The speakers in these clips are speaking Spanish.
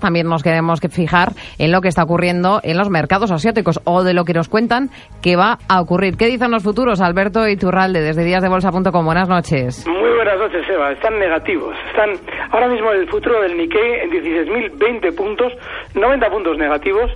También nos queremos que fijar en lo que está ocurriendo en los mercados asiáticos o de lo que nos cuentan que va a ocurrir. ¿Qué dicen los futuros? Alberto Iturralde, desde díasdebolsa.com. Buenas noches. Muy buenas noches, Eva. Están negativos. Están ahora mismo el futuro del Nikkei en 16.020 puntos, 90 puntos negativos.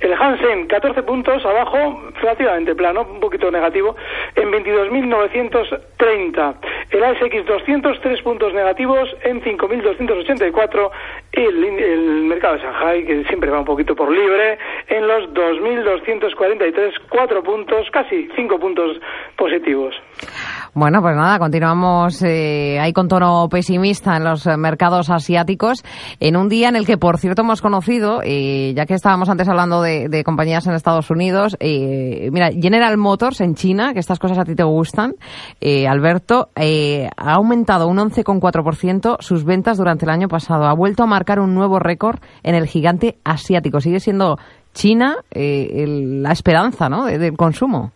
El Hansen, 14 puntos abajo, relativamente plano, un poquito negativo, en 22.930. El ASX 203 puntos negativos en 5.284. El, el mercado de Shanghai, que siempre va un poquito por libre, en los 2.243, 4 puntos, casi 5 puntos positivos. Bueno, pues nada, continuamos eh, ahí con tono pesimista en los mercados asiáticos, en un día en el que, por cierto, hemos conocido, eh, ya que estábamos antes hablando de, compañías en Estados Unidos, eh, mira, General Motors en China, que estas cosas a ti te gustan, eh, Alberto, eh, ha aumentado un 11,4% sus ventas durante el año pasado. Ha vuelto a marcar un nuevo récord en el gigante asiático. Sigue siendo China eh, el- la esperanza ¿no? de- del consumo.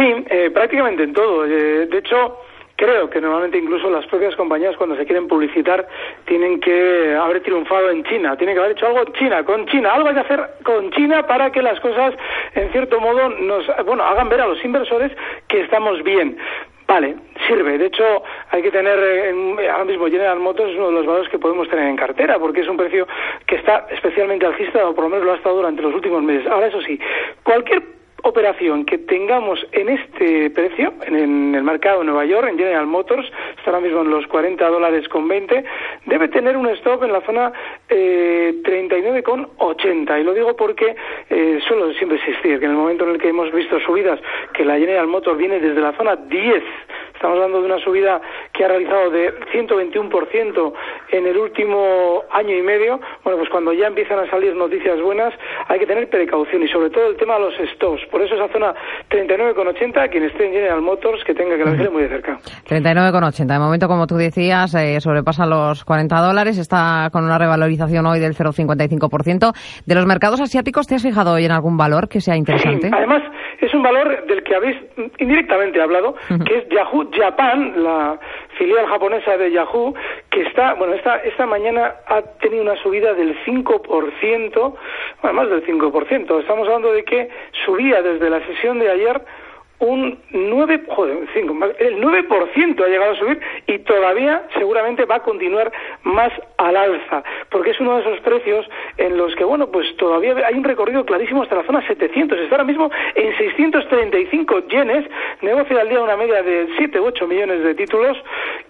Sí, eh, prácticamente en todo. Eh, de hecho, creo que normalmente incluso las propias compañías cuando se quieren publicitar tienen que haber triunfado en China, tienen que haber hecho algo en China, con China, algo hay que hacer con China para que las cosas, en cierto modo, nos, bueno, hagan ver a los inversores que estamos bien. Vale, sirve. De hecho, hay que tener, en- ahora mismo General Motors es uno de los valores que podemos tener en cartera, porque es un precio que está especialmente alcista, o por lo menos lo ha estado durante los últimos meses. Ahora, eso sí, cualquier operación que tengamos en este precio, en, el mercado de Nueva York, en General Motors, está ahora mismo en los 40 dólares con 20, debe tener un stop en la zona eh, 39,80. Y lo digo porque eh, suelo siempre existir, que en el momento en el que hemos visto subidas, que la General Motors viene desde la zona 10, estamos hablando de una subida que ha realizado de 121% en el último año y medio, bueno, pues cuando ya empiezan a salir noticias buenas, hay que tener precaución y sobre todo el tema de los stocks. Por eso esa zona 39,80, quien esté en General Motors, que tenga que la muy de cerca. 39,80. De momento, como tú decías, eh, sobrepasa los 40 dólares. Está con una revalorización hoy del 0,55%. De los mercados asiáticos, ¿te has fijado hoy en algún valor que sea interesante? Sí, además es un valor del que habéis indirectamente hablado, que es Yahoo Japan, la filial japonesa de Yahoo, que está, bueno, esta, esta mañana ha tenido una subida del 5%, bueno, más del 5%. Estamos hablando de que subía desde la sesión de ayer un 9, joder, 5, más- el 9% ha llegado a subir y todavía seguramente va a continuar más al alza, porque es uno de esos precios en los que, bueno, pues todavía hay un recorrido clarísimo hasta la zona 700, está ahora mismo en 635 yenes, negocia al día una media de 7 u 8 millones de títulos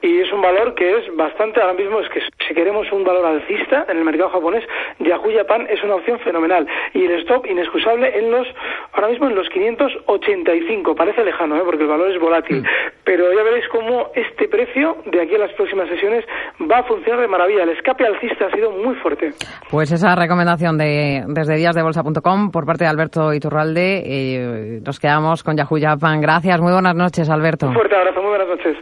y es un valor que es bastante, ahora mismo es que si queremos un valor alcista en el mercado japonés, Yahoo Japan es una opción fenomenal y el stop inexcusable en los, ahora mismo en los 585, parece lejano, ¿eh? porque el valor es volátil, pero ya veréis cómo este precio de aquí a las próximas sesiones va a funcionar de maravilla, el escape alcista ha sido muy fuerte. Pues esa recomendación de desde díasdebolsa.com por parte de Alberto Iturralde. eh, nos quedamos con Yahoo Japan. Gracias. Muy buenas noches, Alberto. Un fuerte abrazo, muy buenas noches.